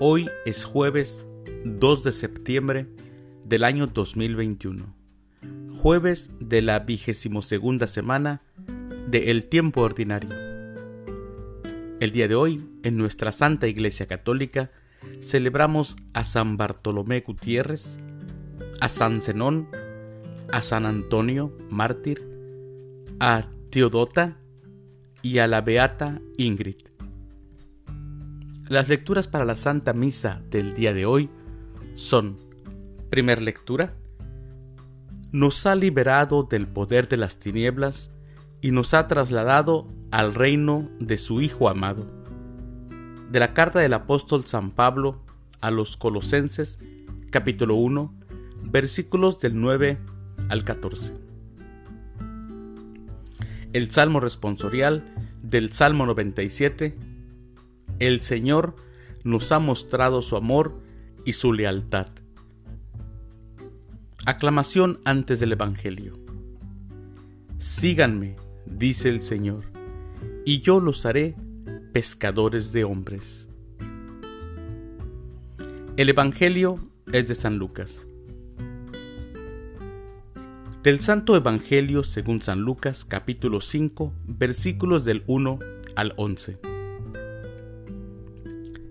Hoy es jueves 2 de septiembre del año 2021, jueves de la vigésimo segunda semana de El Tiempo Ordinario. El día de hoy, en nuestra Santa Iglesia Católica, celebramos a San Bartolomé Gutiérrez, a San Zenón, a San Antonio, mártir, a Teodota y a la Beata Ingrid. Las lecturas para la Santa Misa del día de hoy son, primer lectura, nos ha liberado del poder de las tinieblas y nos ha trasladado al reino de su Hijo amado. De la carta del apóstol San Pablo a los Colosenses, capítulo 1, versículos del 9 al 14. El Salmo responsorial del Salmo 97 el Señor nos ha mostrado su amor y su lealtad. Aclamación antes del Evangelio. Síganme, dice el Señor, y yo los haré pescadores de hombres. El Evangelio es de San Lucas. Del Santo Evangelio según San Lucas capítulo 5 versículos del 1 al 11.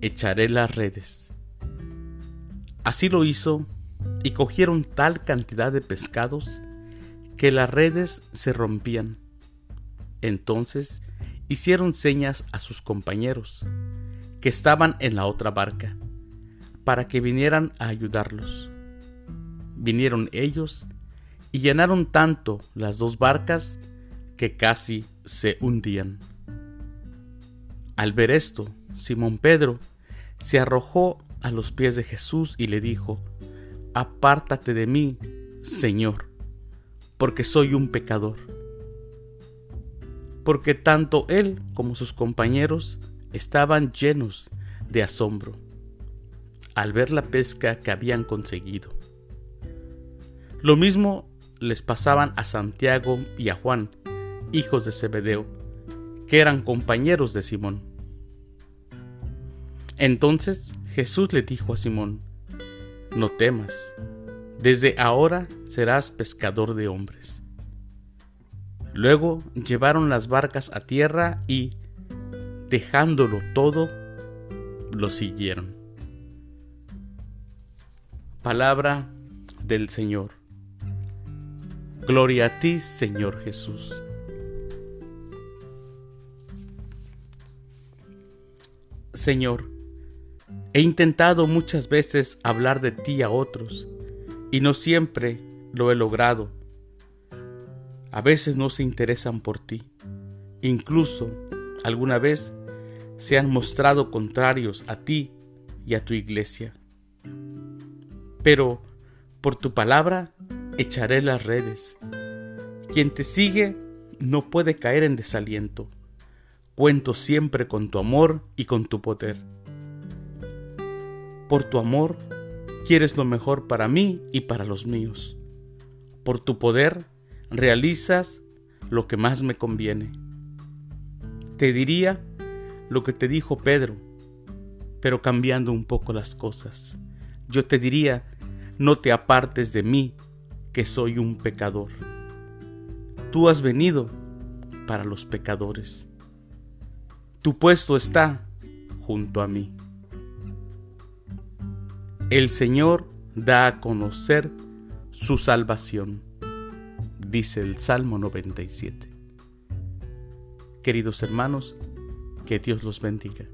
echaré las redes. Así lo hizo, y cogieron tal cantidad de pescados que las redes se rompían. Entonces hicieron señas a sus compañeros, que estaban en la otra barca, para que vinieran a ayudarlos. Vinieron ellos y llenaron tanto las dos barcas que casi se hundían. Al ver esto, Simón Pedro se arrojó a los pies de Jesús y le dijo, Apártate de mí, Señor, porque soy un pecador. Porque tanto él como sus compañeros estaban llenos de asombro al ver la pesca que habían conseguido. Lo mismo les pasaban a Santiago y a Juan, hijos de Zebedeo, que eran compañeros de Simón. Entonces Jesús le dijo a Simón, No temas, desde ahora serás pescador de hombres. Luego llevaron las barcas a tierra y, dejándolo todo, lo siguieron. Palabra del Señor. Gloria a ti, Señor Jesús. Señor, He intentado muchas veces hablar de ti a otros y no siempre lo he logrado. A veces no se interesan por ti. Incluso alguna vez se han mostrado contrarios a ti y a tu iglesia. Pero por tu palabra echaré las redes. Quien te sigue no puede caer en desaliento. Cuento siempre con tu amor y con tu poder por tu amor, quieres lo mejor para mí y para los míos. Por tu poder, realizas lo que más me conviene. Te diría lo que te dijo Pedro, pero cambiando un poco las cosas. Yo te diría, no te apartes de mí, que soy un pecador. Tú has venido para los pecadores. Tu puesto está junto a mí. El Señor da a conocer su salvación, dice el Salmo 97. Queridos hermanos, que Dios los bendiga.